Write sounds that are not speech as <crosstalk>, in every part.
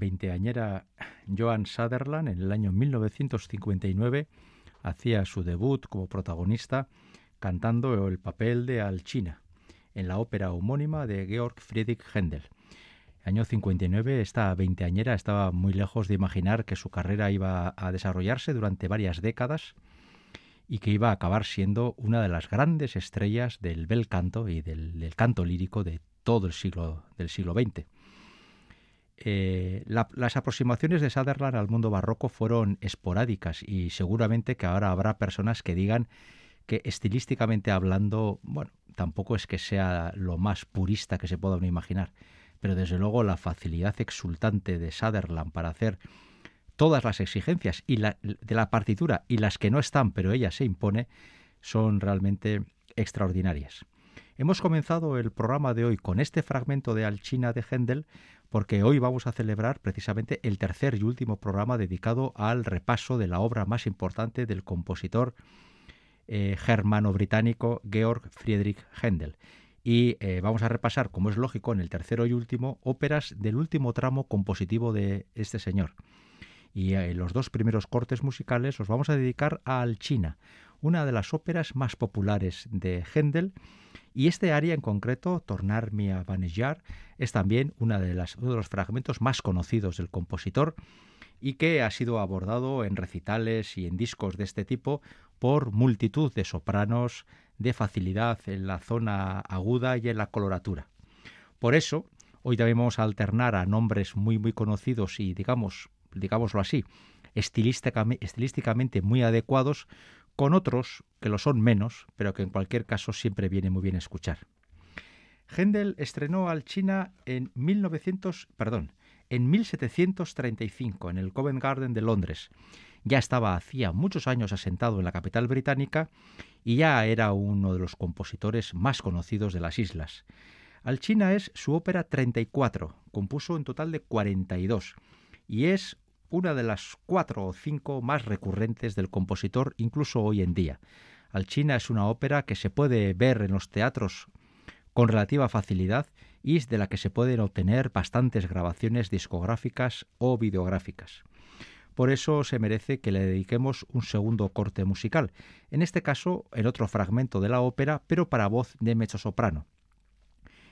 veinteañera Joan Sutherland en el año 1959 hacía su debut como protagonista cantando el papel de Alchina en la ópera homónima de Georg Friedrich Händel. Año 59, esta veinteañera estaba muy lejos de imaginar que su carrera iba a desarrollarse durante varias décadas y que iba a acabar siendo una de las grandes estrellas del bel canto y del, canto lírico de todo el siglo del siglo XX. Eh, las aproximaciones de Sutherland al mundo barroco fueron esporádicas y seguramente que ahora habrá personas que digan que estilísticamente hablando, bueno, tampoco es que sea lo más purista que se pueda imaginar pero desde luego la facilidad exultante de Sutherland para hacer todas las exigencias y de la partitura y las que no están, pero ella se impone, son realmente extraordinarias. Hemos comenzado el programa de hoy con este fragmento de Alchina de Händel porque hoy vamos a celebrar precisamente el tercer y último programa dedicado al repaso de la obra más importante del compositor eh, germano-británico Georg Friedrich Händel y eh, vamos a repasar, como es lógico, en el tercero y último, óperas del último tramo compositivo de este señor. Y en eh, los dos primeros cortes musicales los vamos a dedicar a Alchina, una de las óperas más populares de Händel, y este aria en concreto, Tornarme a Vanejar, es también de las, uno de los fragmentos más conocidos del compositor y que ha sido abordado en recitales y en discos de este tipo por multitud de sopranos de facilidad en la zona aguda y en la coloratura. Por eso, hoy también vamos a alternar a nombres muy muy conocidos y digamos, digámoslo así, estilísticamente muy adecuados con otros que lo son menos, pero que en cualquier caso siempre viene muy bien escuchar. Händel estrenó al China en 1900, perdón, en 1735 en el Covent Garden de Londres. Ya estaba hacía muchos años asentado en la capital británica y ya era uno de los compositores más conocidos de las islas. Alchina es su ópera 34, compuso en total de 42 y es una de las cuatro o cinco más recurrentes del compositor incluso hoy en día. Alchina es una ópera que se puede ver en los teatros con relativa facilidad y es de la que se pueden obtener bastantes grabaciones discográficas o videográficas. Por eso se merece que le dediquemos un segundo corte musical, en este caso el otro fragmento de la ópera, pero para voz de mezzosoprano.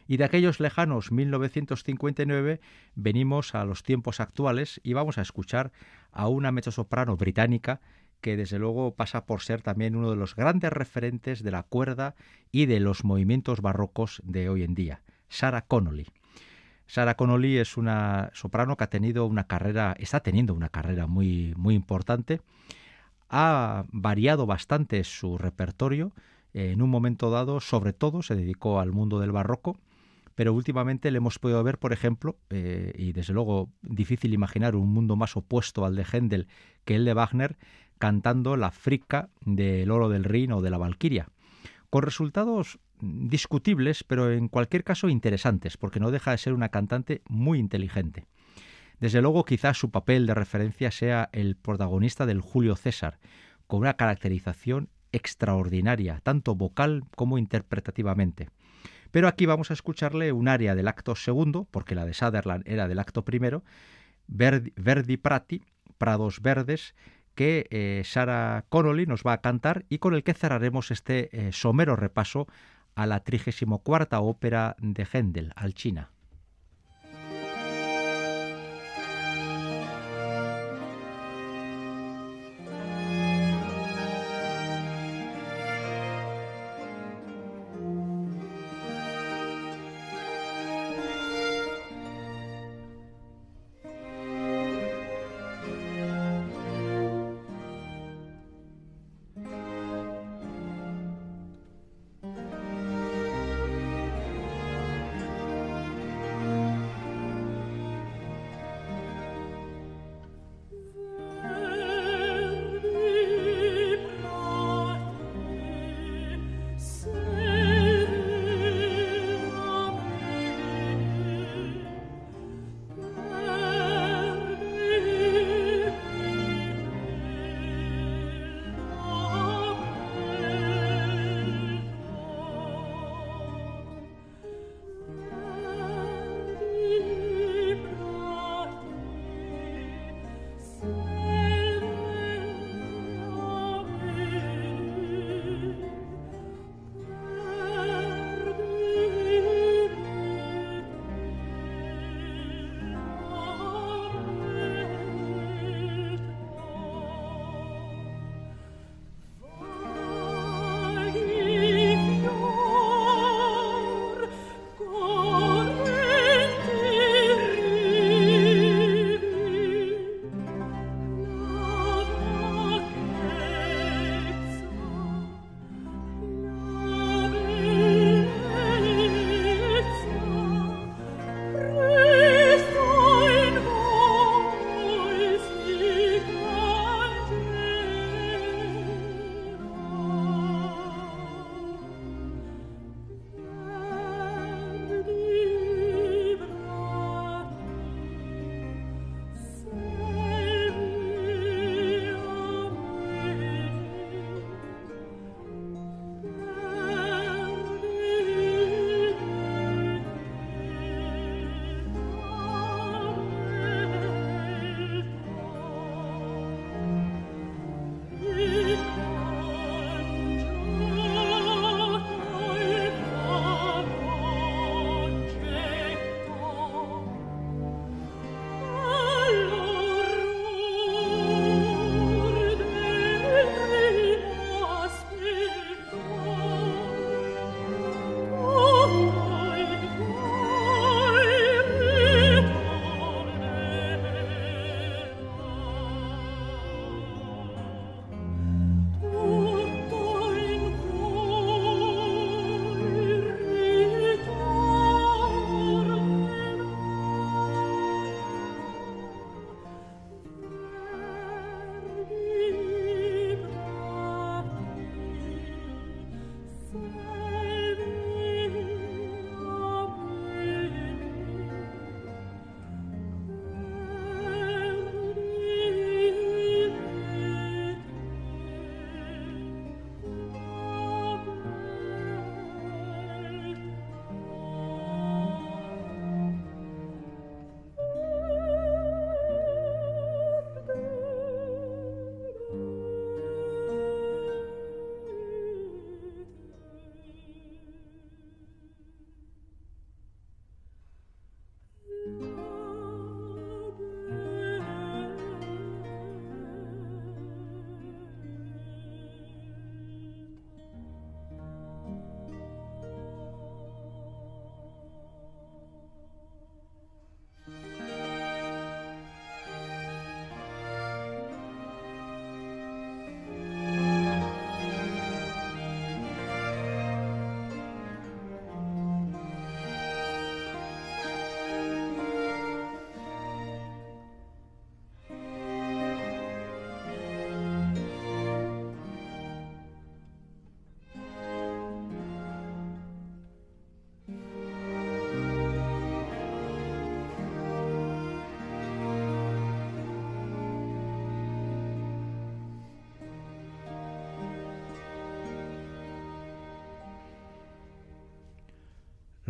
Y de aquellos lejanos 1959 venimos a los tiempos actuales y vamos a escuchar a una mezzosoprano británica que desde luego pasa por ser también uno de los grandes referentes de la cuerda y de los movimientos barrocos de hoy en día, Sarah Connolly. Sarah Connolly es una soprano que ha tenido una carrera, está teniendo una carrera muy, muy importante. Ha variado bastante su repertorio. En un momento dado, sobre todo, se dedicó al mundo del barroco, pero últimamente le hemos podido ver, por ejemplo, eh, y desde luego difícil imaginar un mundo más opuesto al de Händel que el de Wagner, cantando la frica del oro del Rin o de la Valquiria, con resultados discutibles, pero en cualquier caso interesantes, porque no deja de ser una cantante muy inteligente. Desde luego, quizás su papel de referencia sea el protagonista del Julio César, con una caracterización extraordinaria, tanto vocal como interpretativamente. Pero aquí vamos a escucharle un aria del acto segundo, porque la de Sutherland era del acto primero, Verdi, Prati, Prados Verdes, que eh, Sara Connolly nos va a cantar y con el que cerraremos este eh, somero repaso a la 34 ópera de Händel, Alchina.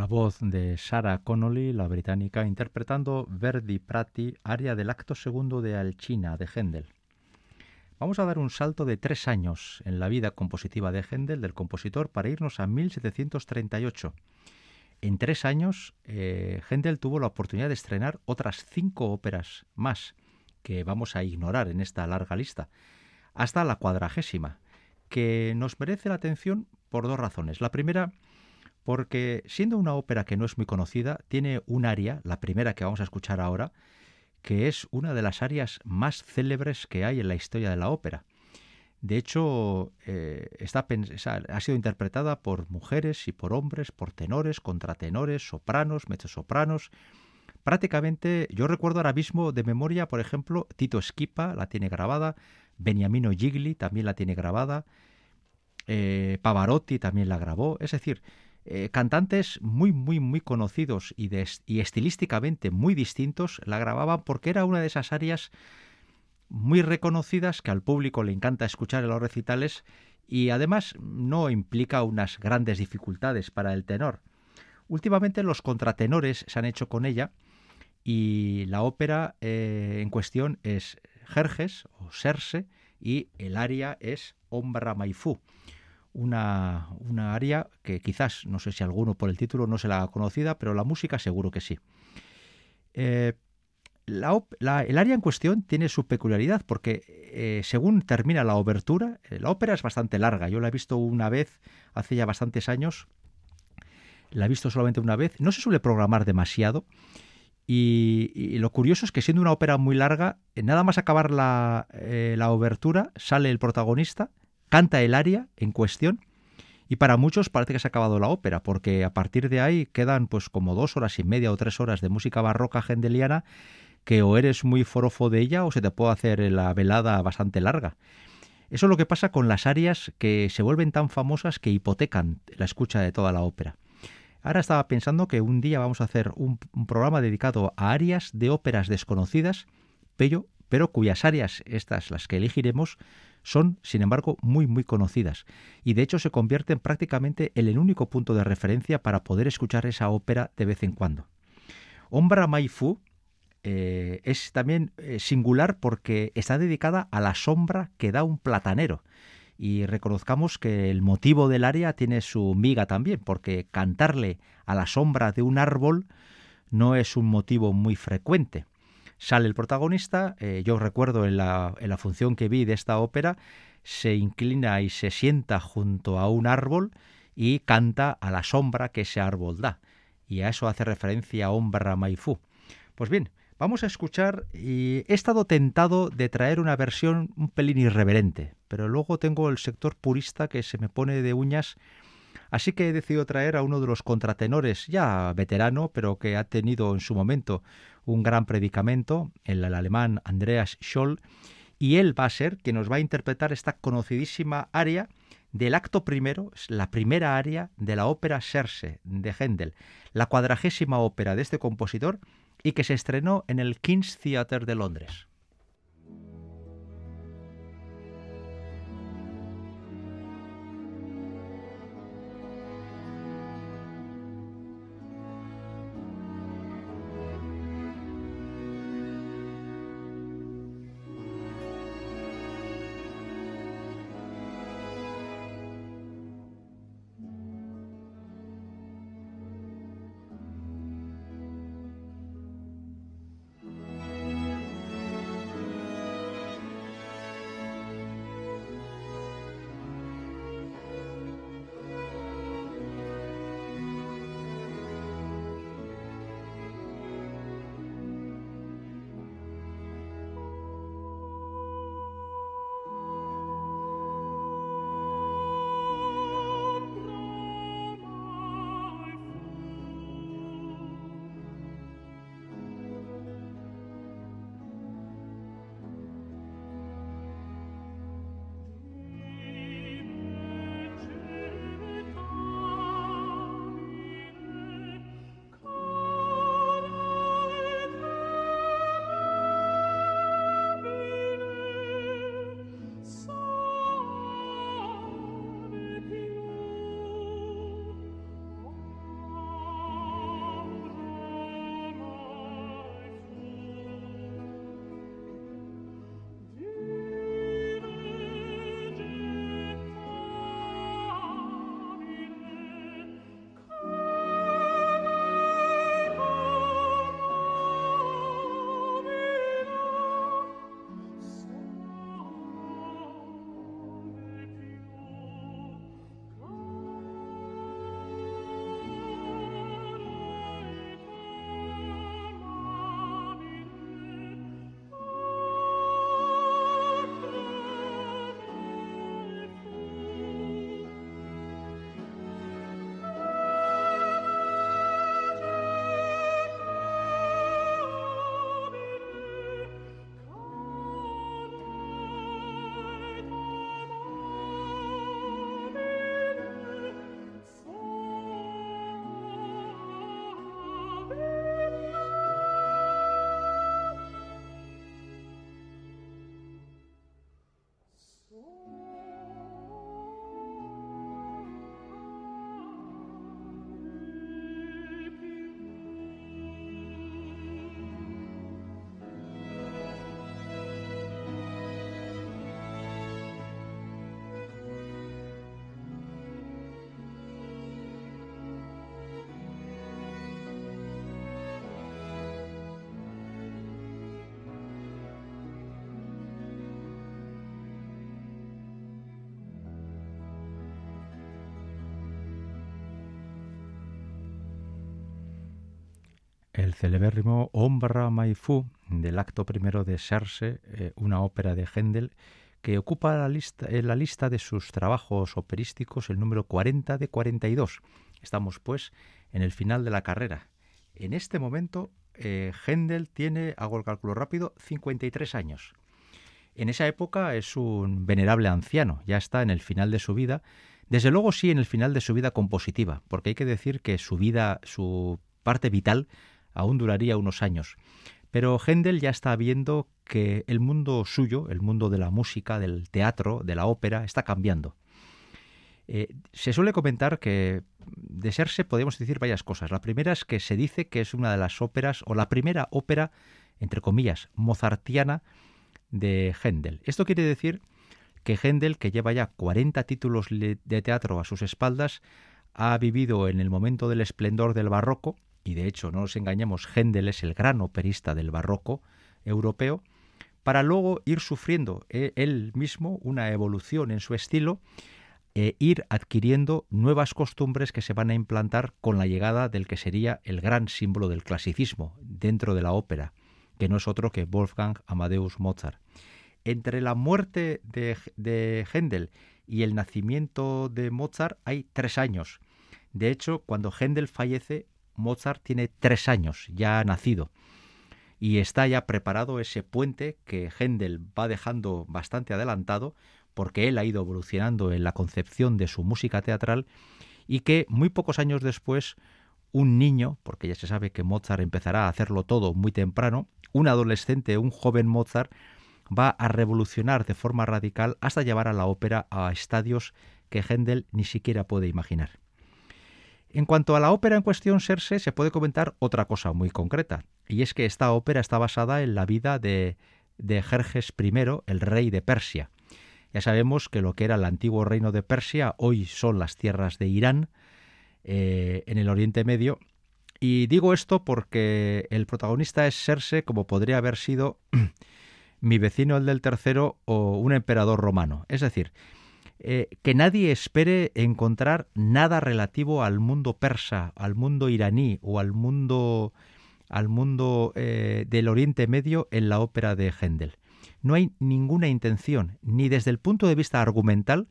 Voz de Sarah Connolly, la británica, interpretando Verdi Prati, aria del acto segundo de Alcina de Händel. Vamos a dar un salto de tres años en la vida compositiva de Händel, del compositor, para irnos a 1738. En tres años, eh, Händel tuvo la oportunidad de estrenar otras cinco óperas más, que vamos a ignorar en esta larga lista, hasta la cuadragésima, que nos merece la atención por dos razones. La primera, porque siendo una ópera que no es muy conocida, tiene un aria, la primera que vamos a escuchar ahora, que es una de las arias más célebres que hay en la historia de la ópera. De hecho, eh, ha sido interpretada por mujeres y por hombres, por tenores, contratenores, sopranos, mezzosopranos. Prácticamente, yo recuerdo ahora mismo de memoria, por ejemplo, Tito Esquipa la tiene grabada, Beniamino Gigli también la tiene grabada, eh, Pavarotti también la grabó. Es decir, eh, cantantes muy, muy, muy conocidos y, estilísticamente muy distintos la grababan porque era una de esas áreas muy reconocidas que al público le encanta escuchar en los recitales y además no implica unas grandes dificultades para el tenor. Últimamente los contratenores se han hecho con ella y la ópera eh, en cuestión es Jerjes o Serse y el aria es Ombra Maifú una, una área que quizás, no sé si alguno por el título no se la ha conocida, pero la música seguro que sí. Eh, el área en cuestión tiene su peculiaridad porque eh, según termina la obertura, eh, la ópera es bastante larga. Yo la he visto una vez hace ya bastantes años. La he visto solamente una vez. No se suele programar demasiado. Y, lo curioso es que siendo una ópera muy larga, nada más acabar la, la obertura, sale el protagonista canta el aria en cuestión y para muchos parece que se ha acabado la ópera, porque a partir de ahí quedan pues como dos horas y media o tres horas de música barroca gendeliana que o eres muy forofo de ella o se te puede hacer la velada bastante larga. Eso es lo que pasa con las arias que se vuelven tan famosas que hipotecan la escucha de toda la ópera. Ahora estaba pensando que un día vamos a hacer un, programa dedicado a arias de óperas desconocidas, pero, pero cuyas arias, estas las que elegiremos, son, sin embargo, muy muy conocidas y de hecho se convierten prácticamente en el único punto de referencia para poder escuchar esa ópera de vez en cuando. Ombra Maifu eh, es también eh, singular porque está dedicada a la sombra que da un platanero. Y reconozcamos que el motivo del aria tiene su miga también, porque cantarle a la sombra de un árbol no es un motivo muy frecuente. Sale el protagonista, eh, yo recuerdo en la, en la función que vi de esta ópera, se inclina y se sienta junto a un árbol y canta a la sombra que ese árbol da. Y a eso hace referencia Ombra Maifú. Pues bien, vamos a escuchar y he estado tentado de traer una versión un pelín irreverente, pero luego tengo el sector purista que se me pone de uñas Así que he decidido traer a uno de los contratenores, ya veterano, pero que ha tenido en su momento un gran predicamento, el, alemán Andreas Scholl, y él va a ser quien nos va a interpretar esta conocidísima aria del acto primero, la primera aria de la ópera Serse de Händel, la cuadragésima ópera de este compositor y que se estrenó en el King's Theatre de Londres. El celebérrimo Ombra Maifu del acto primero de Serse, eh, una ópera de Händel que ocupa la lista, en la lista de sus trabajos operísticos el número 40 de 42. Estamos pues en el final de la carrera. En este momento eh, Händel tiene, hago el cálculo rápido, 53 años. En esa época es un venerable anciano, ya está en el final de su vida, desde luego sí en el final de su vida compositiva, porque hay que decir que su vida, su parte vital, aún duraría unos años. Pero Händel ya está viendo que el mundo suyo, el mundo de la música, del teatro, de la ópera, está cambiando. Eh, se suele comentar que de serse podemos decir varias cosas. La primera es que se dice que es una de las óperas, o la primera ópera, entre comillas, mozartiana de Händel. Esto quiere decir que Händel, que lleva ya 40 títulos de teatro a sus espaldas, ha vivido en el momento del esplendor del barroco, y de hecho, no nos engañemos, Händel es el gran operista del barroco europeo, para luego ir sufriendo eh, él mismo una evolución en su estilo e ir adquiriendo nuevas costumbres que se van a implantar con la llegada del que sería el gran símbolo del clasicismo dentro de la ópera, que no es otro que Wolfgang Amadeus Mozart. Entre la muerte de, de Händel y el nacimiento de Mozart hay tres años. De hecho, cuando Händel fallece, Mozart tiene tres años, ya ha nacido. Y está ya preparado ese puente que Händel va dejando bastante adelantado, porque él ha ido evolucionando en la concepción de su música teatral, y que muy pocos años después un niño, porque ya se sabe que Mozart empezará a hacerlo todo muy temprano, un adolescente, un joven Mozart, va a revolucionar de forma radical hasta llevar a la ópera a estadios que Händel ni siquiera puede imaginar. En cuanto a la ópera en cuestión, Serse, se puede comentar otra cosa muy concreta, y es que esta ópera está basada en la vida de, de Jerjes I, el rey de Persia. Ya sabemos que lo que era el antiguo reino de Persia hoy son las tierras de Irán, eh, en el Oriente Medio. Y digo esto porque el protagonista es Serse, como podría haber sido <clears throat> mi vecino el del tercero o un emperador romano. Es decir, eh, que nadie espere encontrar nada relativo al mundo persa, al mundo iraní o al mundo al mundo eh, del Oriente Medio en la ópera de Händel. No hay ninguna intención, ni desde el punto de vista argumental,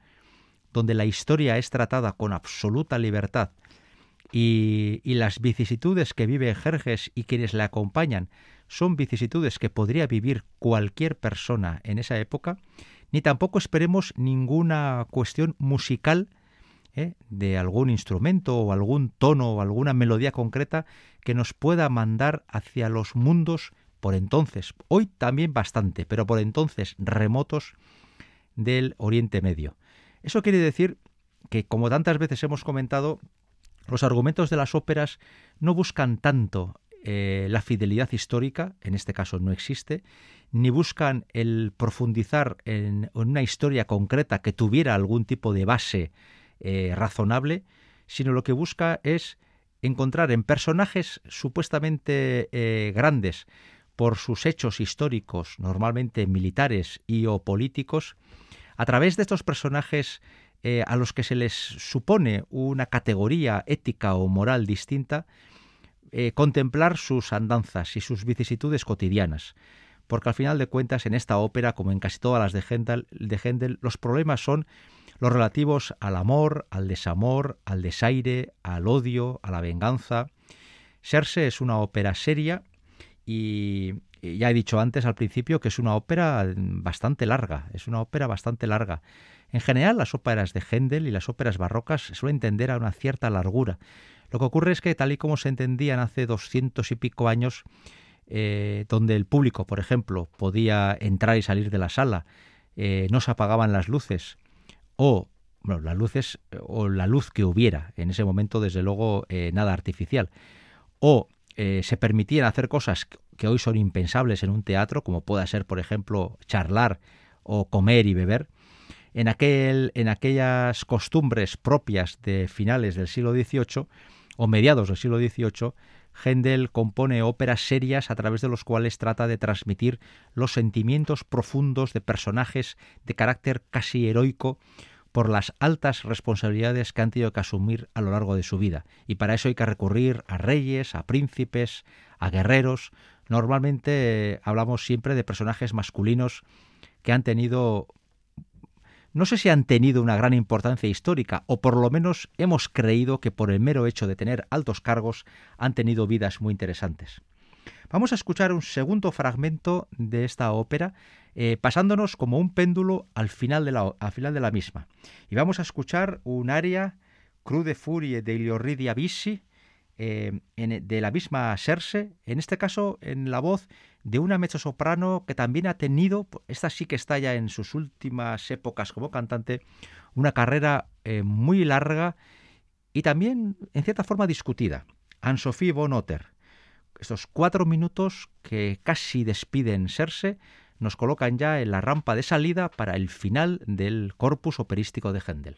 donde la historia es tratada con absoluta libertad y, y las vicisitudes que vive Jerjes y quienes le acompañan son vicisitudes que podría vivir cualquier persona en esa época, ni tampoco esperemos ninguna cuestión musical ¿eh? de algún instrumento o algún tono o alguna melodía concreta que nos pueda mandar hacia los mundos por entonces, hoy también bastante, pero por entonces remotos del Oriente Medio. Eso quiere decir que, como tantas veces hemos comentado, los argumentos de las óperas no buscan tanto eh, la fidelidad histórica, en este caso no existe, ni buscan el profundizar en, una historia concreta que tuviera algún tipo de base eh, razonable, sino lo que busca es encontrar en personajes supuestamente eh, grandes por sus hechos históricos, normalmente militares y o políticos, a través de estos personajes eh, a los que se les supone una categoría ética o moral distinta, contemplar sus andanzas y sus vicisitudes cotidianas porque al final de cuentas en esta ópera, como en casi todas las de Händel, de los problemas son los relativos al amor, al desamor, al desaire, al odio, a la venganza. Serse es una ópera seria y ya he dicho antes al principio que es una ópera bastante larga, es una ópera bastante larga. En general, las óperas de Händel y las óperas barrocas suelen tender a una cierta largura. Lo que ocurre es que, tal y como se entendían hace doscientos y pico años, eh, donde el público, por ejemplo, podía entrar y salir de la sala, eh, no se apagaban las luces, o bueno, las luces o la luz que hubiera en ese momento, desde luego, eh, nada artificial, o se permitían hacer cosas que hoy son impensables en un teatro, como pueda ser, por ejemplo, charlar o comer y beber, en, aquel, en aquellas costumbres propias de finales del siglo XVIII o mediados del siglo XVIII, Händel compone óperas serias a través de los cuales trata de transmitir los sentimientos profundos de personajes de carácter casi heroico por las altas responsabilidades que han tenido que asumir a lo largo de su vida. Y para eso hay que recurrir a reyes, a príncipes, a guerreros. Normalmente hablamos siempre de personajes masculinos que han tenido no sé si han tenido una gran importancia histórica, o por lo menos hemos creído que por el mero hecho de tener altos cargos han tenido vidas muy interesantes. Vamos a escuchar un segundo fragmento de esta ópera, eh, pasándonos como un péndulo al final, de la, al final de la misma. Y vamos a escuchar un aria Crude Furie de Iliorridia Vissi, eh, de la misma Serse, en este caso en la voz de una mezzosoprano que también ha tenido, esta sí que está ya en sus últimas épocas como cantante, una carrera eh, muy larga y también en cierta forma discutida. Anne-Sophie von Otter. Estos cuatro minutos que casi despiden Serse nos colocan ya en la rampa de salida para el final del corpus operístico de Händel.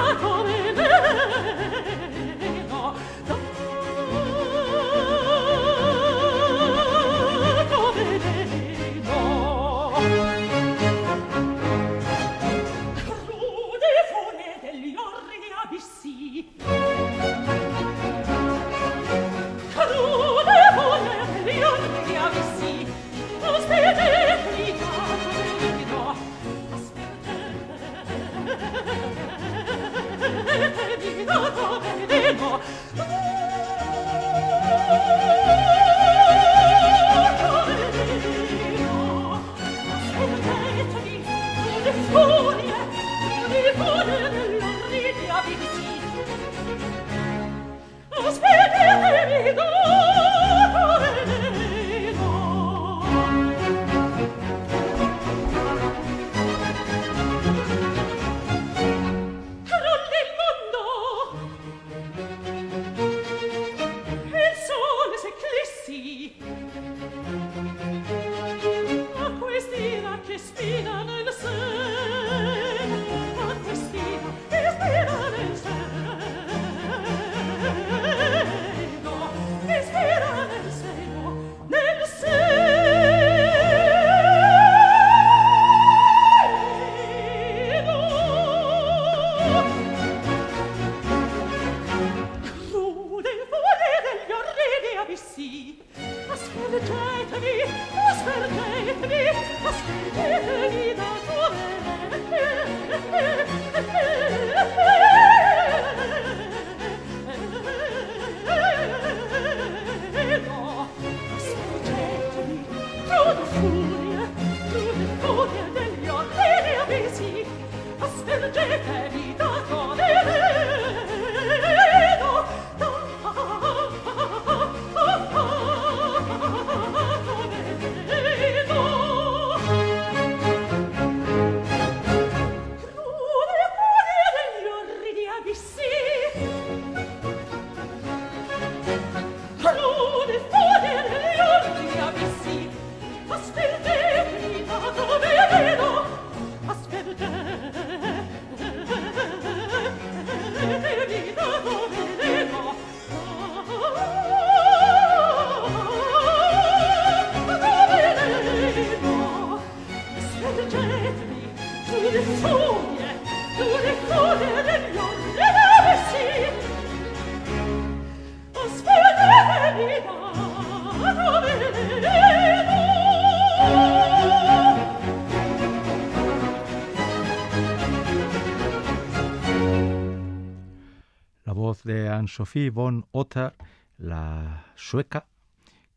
Sophie von Otter, la sueca,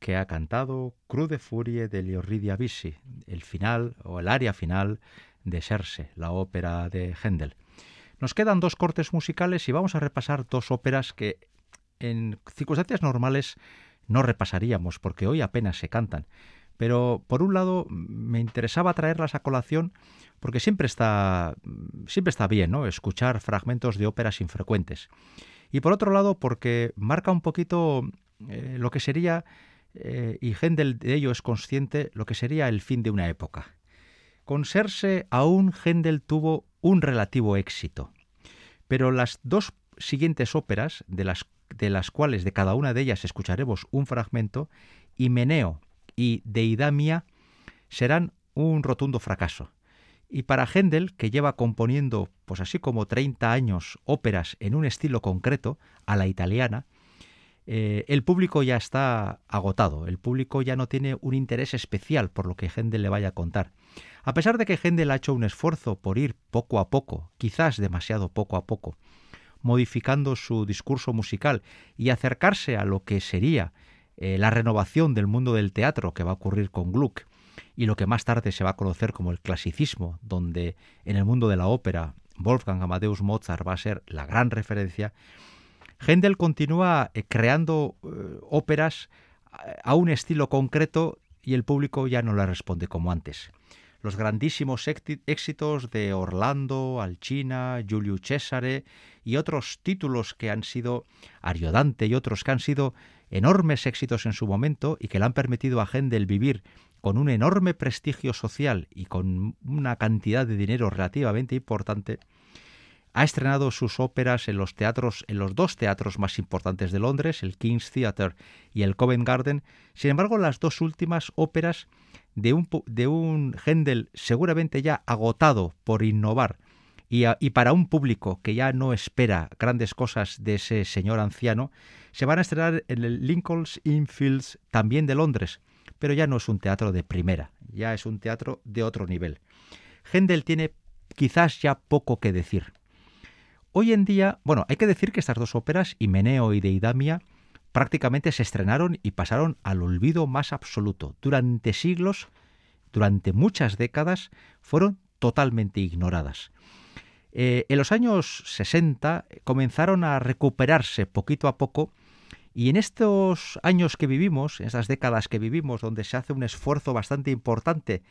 que ha cantado Crude Furie de Liorridia Vissi, el final o el área final de Serse, la ópera de Händel. Nos quedan dos cortes musicales y vamos a repasar dos óperas que en circunstancias normales no repasaríamos porque hoy apenas se cantan. Pero por un lado me interesaba traerlas a colación porque siempre está, siempre está bien ¿no? escuchar fragmentos de óperas infrecuentes. Y por otro lado porque marca un poquito eh, lo que sería, eh, y Händel de ello es consciente, lo que sería el fin de una época. Con Serse aún Händel tuvo un relativo éxito, pero las dos siguientes óperas, de las, de las cuales de cada una de ellas escucharemos un fragmento, Himeneo y Deidamia, serán un rotundo fracaso. Y para Händel, que lleva componiendo, pues así como 30 años, óperas en un estilo concreto, a la italiana, eh, el público ya está agotado, el público ya no tiene un interés especial por lo que Händel le vaya a contar. A pesar de que Händel ha hecho un esfuerzo por ir poco a poco, quizás demasiado poco a poco, modificando su discurso musical y acercarse a lo que sería eh, la renovación del mundo del teatro que va a ocurrir con Gluck y lo que más tarde se va a conocer como el clasicismo, donde en el mundo de la ópera Wolfgang Amadeus Mozart va a ser la gran referencia, Händel continúa eh, creando eh, óperas a un estilo concreto y el público ya no le responde como antes. Los grandísimos éxitos de Orlando, Alcina, Giulio Cesare y otros títulos que han sido Ariodante y otros que han sido enormes éxitos en su momento y que le han permitido a Händel vivir con un enorme prestigio social y con una cantidad de dinero relativamente importante, ha estrenado sus óperas en los teatros, en los dos teatros más importantes de Londres, el King's Theatre y el Covent Garden. Sin embargo, las dos últimas óperas de un, de un Händel seguramente ya agotado por innovar y, y, para un público que ya no espera grandes cosas de ese señor anciano, se van a estrenar en el Lincoln's Inn Fields también de Londres, pero ya no es un teatro de primera, ya es un teatro de otro nivel. Händel tiene quizás ya poco que decir. Hoy en día, bueno, hay que decir que estas dos óperas, Himeneo y Deidamia, prácticamente se estrenaron y pasaron al olvido más absoluto. Durante siglos, durante muchas décadas, fueron totalmente ignoradas. Eh, en los años 60 comenzaron a recuperarse poquito a poco y en estos años que vivimos, en esas décadas que vivimos, donde se hace un esfuerzo bastante importante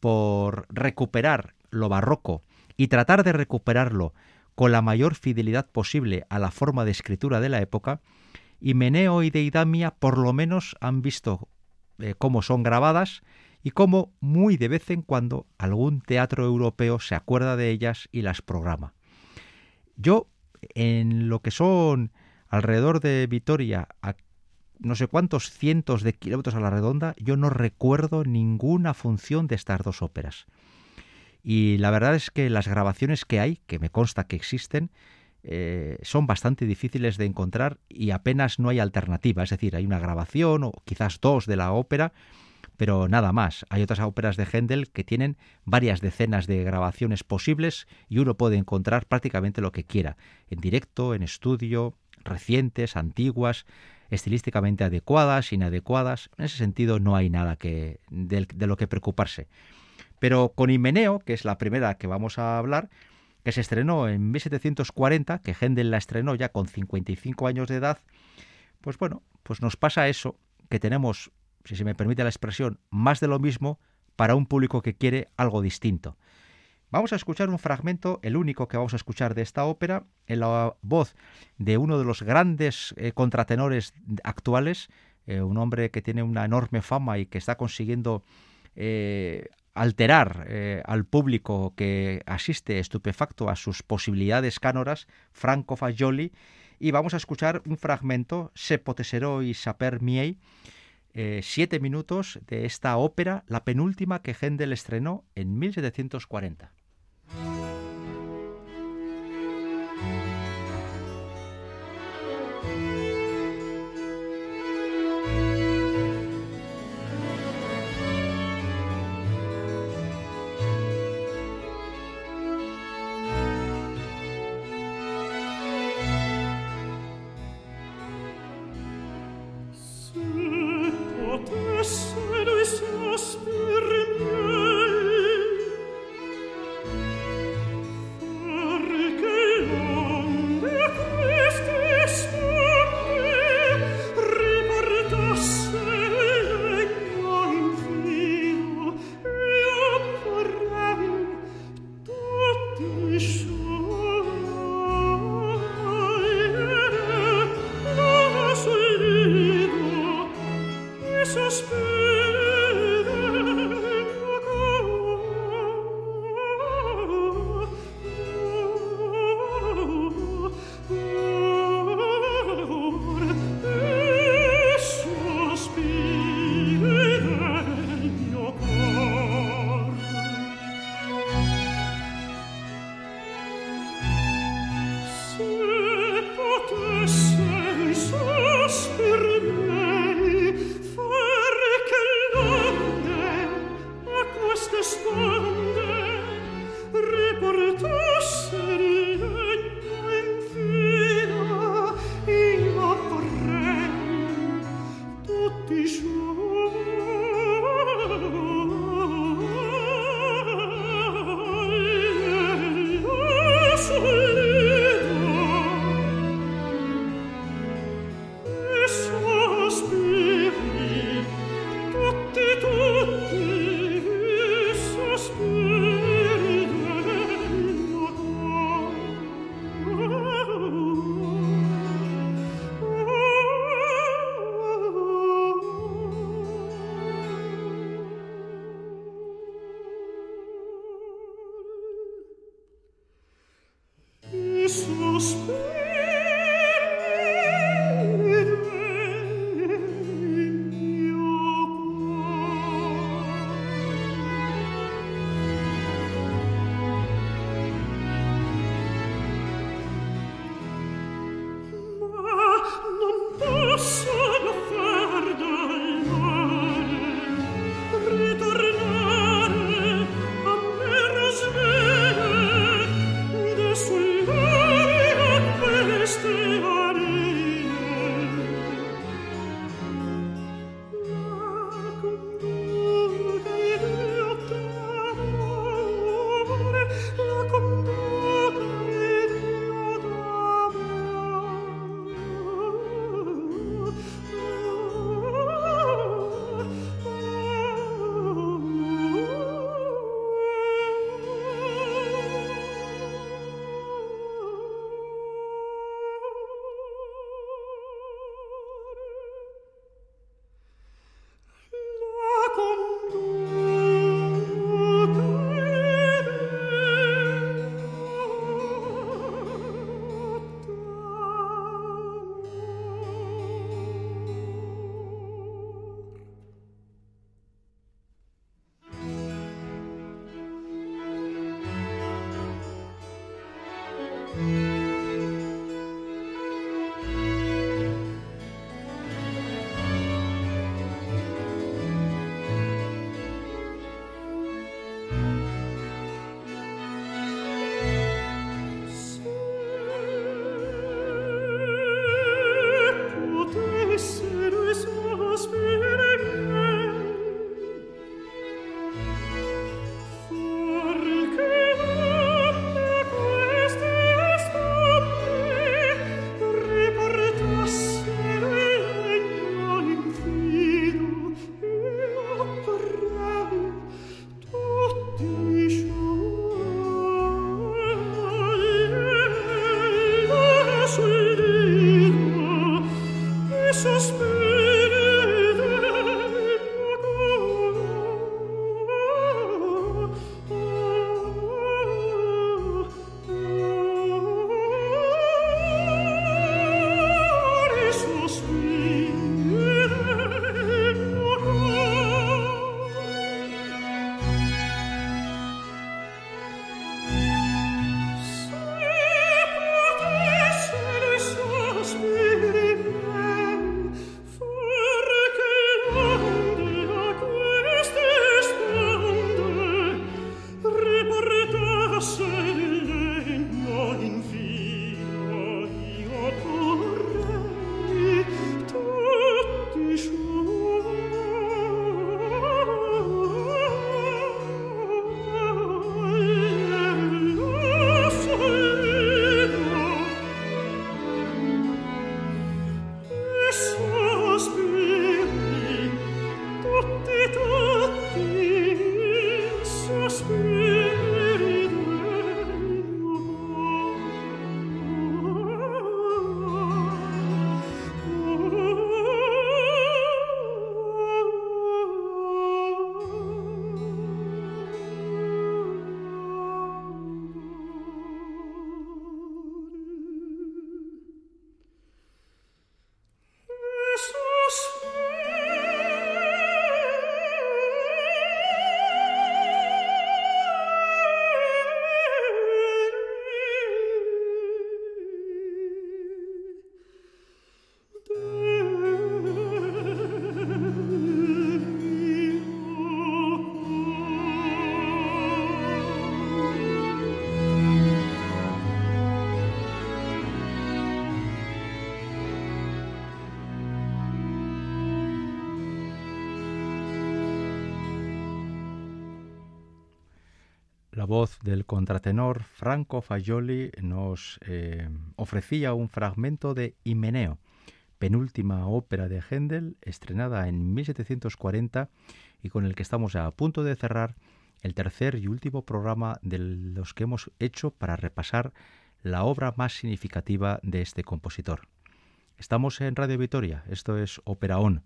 por recuperar lo barroco y tratar de recuperarlo con la mayor fidelidad posible a la forma de escritura de la época, y Meneo y Deidamia por lo menos han visto eh, cómo son grabadas y cómo muy de vez en cuando algún teatro europeo se acuerda de ellas y las programa. Yo, en lo que son alrededor de Vitoria, a no sé cuántos cientos de kilómetros a la redonda, yo no recuerdo ninguna función de estas dos óperas. Y la verdad es que las grabaciones que hay, que me consta que existen, eh, son bastante difíciles de encontrar y apenas no hay alternativa. Es decir, hay una grabación o quizás dos de la ópera, pero nada más. Hay otras óperas de Händel que tienen varias decenas de grabaciones posibles y uno puede encontrar prácticamente lo que quiera, en directo, en estudio, recientes, antiguas, estilísticamente adecuadas, inadecuadas. En ese sentido no hay nada que, de lo que preocuparse. Pero con Himeneo, que es la primera que vamos a hablar, que se estrenó en 1740, que Händel la estrenó ya con 55 años de edad, pues bueno, pues nos pasa eso, que tenemos, si se me permite la expresión, más de lo mismo para un público que quiere algo distinto. Vamos a escuchar un fragmento, el único que vamos a escuchar de esta ópera, en la voz de uno de los grandes eh, contratenores actuales, eh, un hombre que tiene una enorme fama y que está consiguiendo eh, alterar al público que asiste estupefacto a sus posibilidades cánoras, Franco Fagioli, y vamos a escuchar un fragmento, Se potesero y saper miei, eh, siete minutos de esta ópera, la penúltima que Händel estrenó en 1740. Voz del contratenor Franco Fagioli nos eh, ofrecía un fragmento de Himeneo, penúltima ópera de Händel, estrenada en 1740 y con el que estamos a punto de cerrar el tercer y último programa de los que hemos hecho para repasar la obra más significativa de este compositor. Estamos en Radio Vitoria, esto es Ópera On.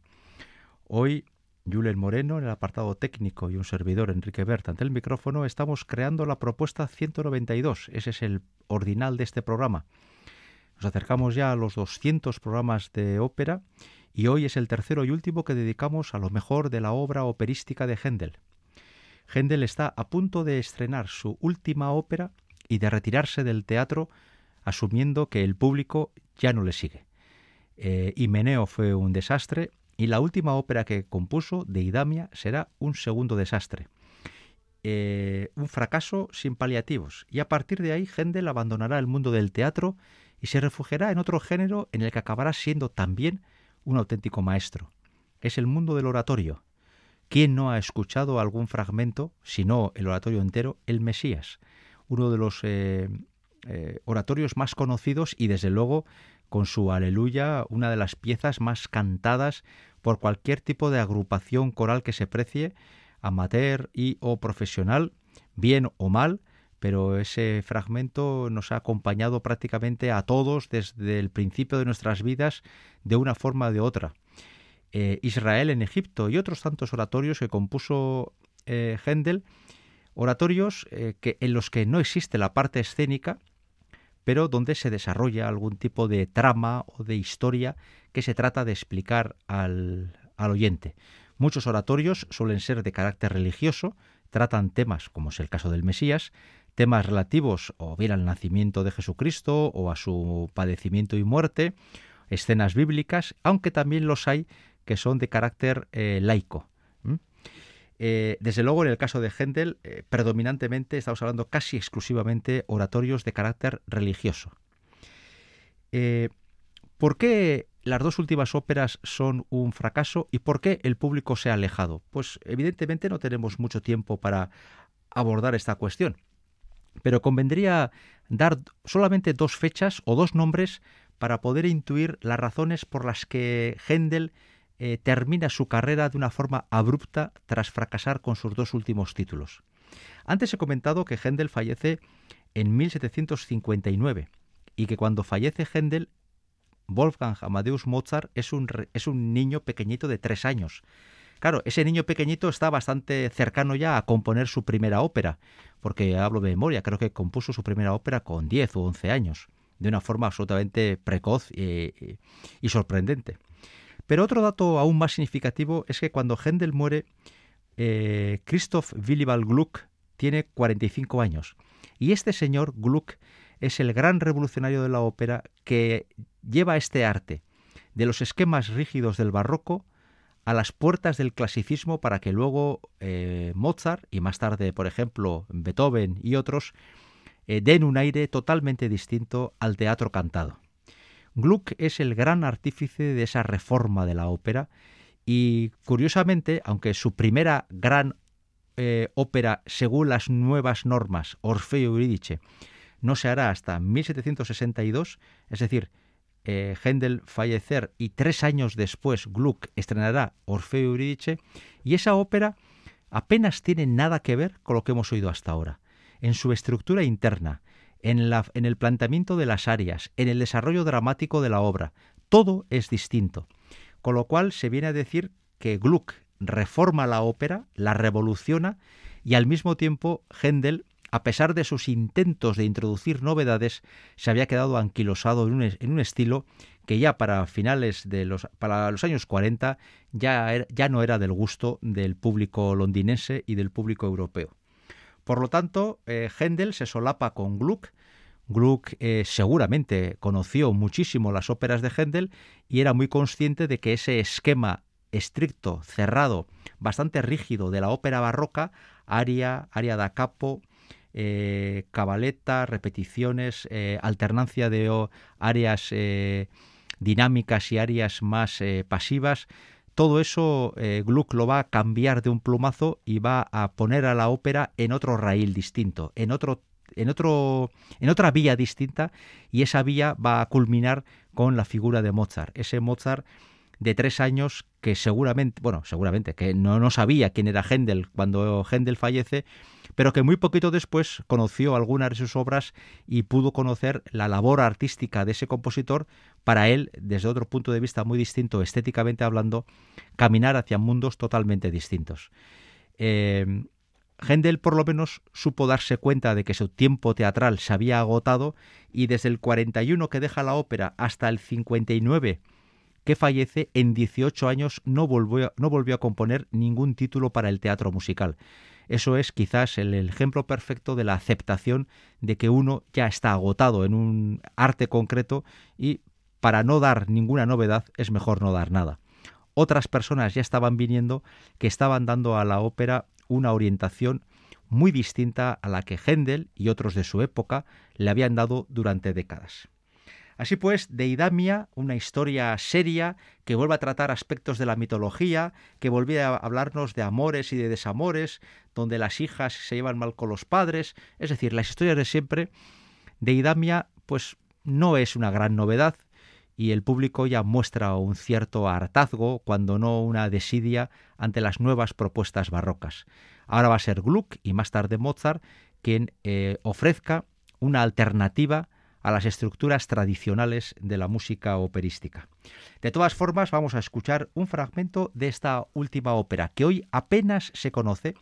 Hoy Julen Moreno en el apartado técnico y un servidor Enrique Bert ante el micrófono, estamos creando la propuesta 192. Ese es el ordinal de este programa. Nos acercamos ya a los 200 programas de ópera y hoy es el tercero y último que dedicamos a lo mejor de la obra operística de Händel. Händel está a punto de estrenar su última ópera y de retirarse del teatro asumiendo que el público ya no le sigue. Eh, Himeneo fue un desastre y la última ópera que compuso, de Idamia, será un segundo desastre. Eh, un fracaso sin paliativos. Y a partir de ahí, Händel abandonará el mundo del teatro y se refugiará en otro género en el que acabará siendo también un auténtico maestro. Es el mundo del oratorio. ¿Quién no ha escuchado algún fragmento, si no el oratorio entero, el Mesías? Uno de los eh, eh, oratorios más conocidos y desde luego con su Aleluya, una de las piezas más cantadas por cualquier tipo de agrupación coral que se precie, amateur y o profesional, bien o mal, pero ese fragmento nos ha acompañado prácticamente a todos desde el principio de nuestras vidas de una forma o de otra. Eh, Israel en Egipto y otros tantos oratorios que compuso eh, Händel, oratorios eh, en los que no existe la parte escénica, pero donde se desarrolla algún tipo de trama o de historia que se trata de explicar al, oyente. Muchos oratorios suelen ser de carácter religioso, tratan temas, como es el caso del Mesías, temas relativos o bien al nacimiento de Jesucristo o a su padecimiento y muerte, escenas bíblicas, aunque también los hay que son de carácter eh, laico. Eh, desde luego, en el caso de Händel, eh, predominantemente estamos hablando casi exclusivamente oratorios de carácter religioso. Eh, ¿Por qué las dos últimas óperas son un fracaso y por qué el público se ha alejado? Pues evidentemente no tenemos mucho tiempo para abordar esta cuestión, pero convendría dar solamente dos fechas o dos nombres para poder intuir las razones por las que Händel eh, termina su carrera de una forma abrupta tras fracasar con sus dos últimos títulos. Antes he comentado que Händel fallece en 1759 y que cuando fallece Händel, Wolfgang Amadeus Mozart es un, es un niño pequeñito de tres años. Claro, ese niño pequeñito está bastante cercano ya a componer su primera ópera, porque hablo de memoria, creo que compuso su primera ópera con 10 o 11 años, de una forma absolutamente precoz y, y sorprendente. Pero otro dato aún más significativo es que cuando Händel muere, eh, Christoph Willibald Gluck tiene 45 años. Y este señor Gluck es el gran revolucionario de la ópera que lleva este arte de los esquemas rígidos del barroco a las puertas del clasicismo para que luego eh, Mozart y más tarde, por ejemplo, Beethoven y otros eh, den un aire totalmente distinto al teatro cantado. Gluck es el gran artífice de esa reforma de la ópera y curiosamente, aunque su primera gran eh, ópera según las nuevas normas, Orfeo Eurídice, no se hará hasta 1762, es decir, eh, Händel fallecer y tres años después Gluck estrenará Orfeo Eurídice, y esa ópera apenas tiene nada que ver con lo que hemos oído hasta ahora. En su estructura interna, en, el planteamiento de las áreas, en el desarrollo dramático de la obra. Todo es distinto. Con lo cual se viene a decir que Gluck reforma la ópera, la revoluciona y al mismo tiempo Händel, a pesar de sus intentos de introducir novedades, se había quedado anquilosado en un, estilo que ya para finales de los, para los años 40 ya, ya no era del gusto del público londinense y del público europeo. Por lo tanto, eh, Händel se solapa con Gluck. Gluck eh, seguramente conoció muchísimo las óperas de Händel y era muy consciente de que ese esquema estricto, cerrado, bastante rígido de la ópera barroca, aria, aria da capo, eh, cabaleta, repeticiones, alternancia de áreas dinámicas y áreas más pasivas, todo eso eh, Gluck lo va a cambiar de un plumazo y va a poner a la ópera en otro raíl distinto, en otro en otro en otra vía distinta y esa vía va a culminar con la figura de Mozart, ese Mozart de tres años que seguramente, bueno, seguramente, que no, no sabía quién era Händel cuando Händel fallece, pero que muy poquito después conoció algunas de sus obras y pudo conocer la labor artística de ese compositor para él, desde otro punto de vista muy distinto, estéticamente hablando, caminar hacia mundos totalmente distintos. Eh, Händel por lo menos supo darse cuenta de que su tiempo teatral se había agotado y desde el 41 que deja la ópera hasta el 59 que fallece, en 18 años no volvió, no volvió a componer ningún título para el teatro musical. Eso es quizás el, ejemplo perfecto de la aceptación de que uno ya está agotado en un arte concreto y para no dar ninguna novedad es mejor no dar nada. Otras personas ya estaban viniendo que estaban dando a la ópera una orientación muy distinta a la que Händel y otros de su época le habían dado durante décadas. Así pues, Deidamia, una historia seria que vuelve a tratar aspectos de la mitología, que vuelve a hablarnos de amores y de desamores, donde las hijas se llevan mal con los padres, es decir, las historias de siempre. Deidamia, pues no es una gran novedad y el público ya muestra un cierto hartazgo, cuando no una desidia, ante las nuevas propuestas barrocas. Ahora va a ser Gluck y más tarde Mozart quien eh, ofrezca una alternativa a las estructuras tradicionales de la música operística. De todas formas, vamos a escuchar un fragmento de esta última ópera, que hoy apenas se conoce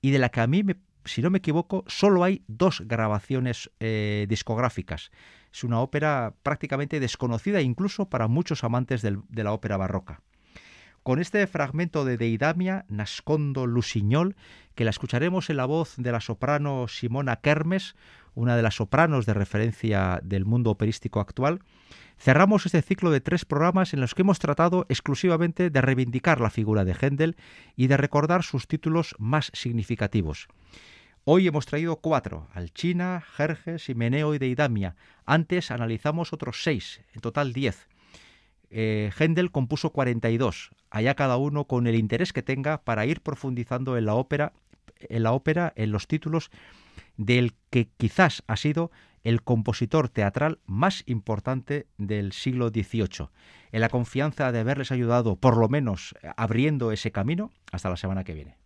y de la que a mí, si no me equivoco, solo hay dos grabaciones eh, discográficas. Es una ópera prácticamente desconocida incluso para muchos amantes de la ópera barroca con este fragmento de Deidamia, Nascondo Lusiñol, que la escucharemos en la voz de la soprano Simona Kermes, una de las sopranos de referencia del mundo operístico actual, cerramos este ciclo de tres programas en los que hemos tratado exclusivamente de reivindicar la figura de Händel y de recordar sus títulos más significativos. Hoy hemos traído cuatro, Alchina, Jerjes, Himeneo y Deidamia. Antes analizamos otros seis, en total diez. eh, Händel compuso 42, allá cada uno con el interés que tenga para ir profundizando en la ópera, en la ópera, en los títulos del que quizás ha sido el compositor teatral más importante del siglo XVIII. En la confianza de haberles ayudado, por lo menos abriendo ese camino, hasta la semana que viene.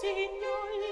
Signore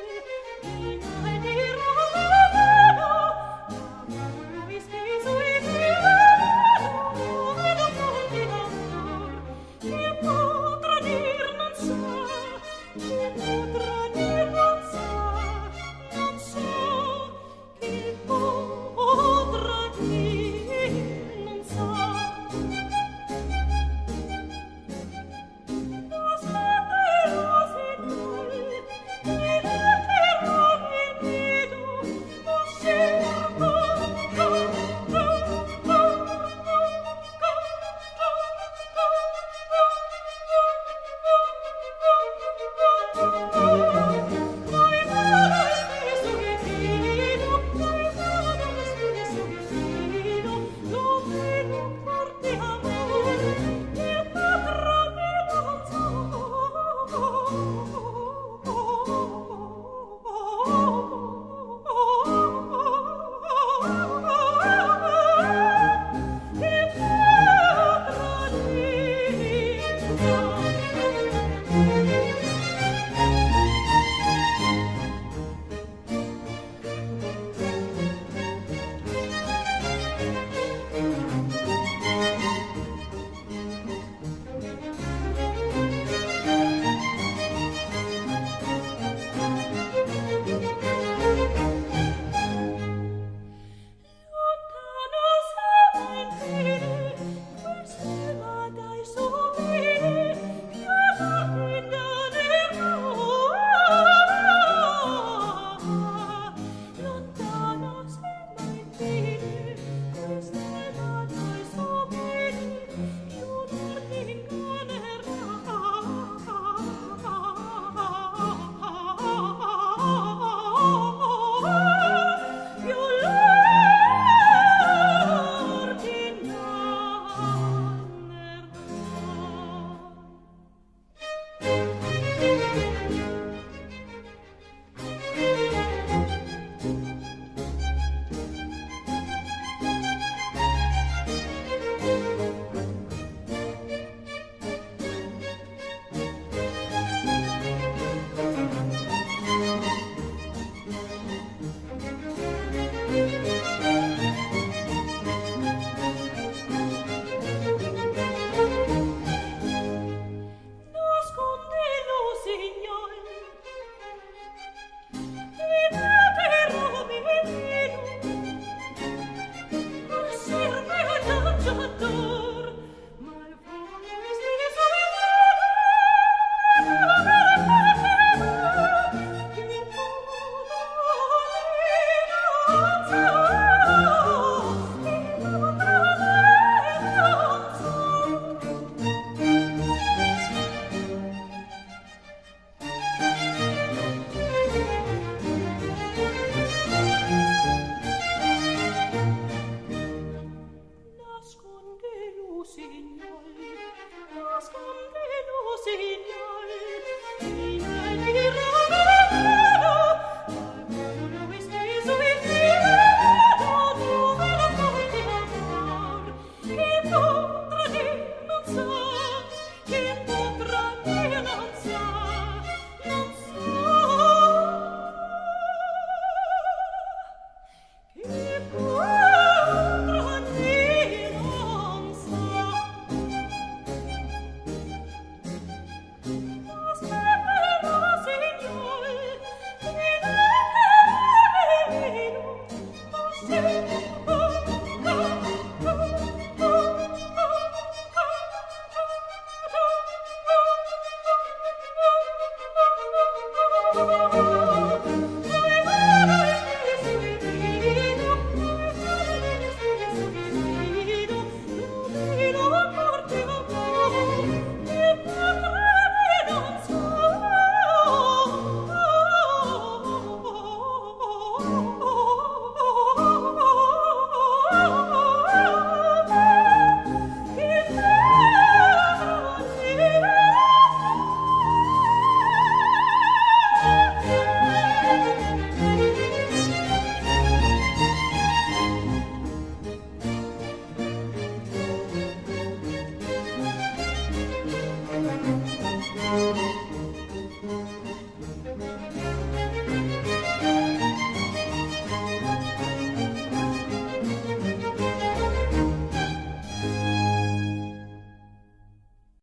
sing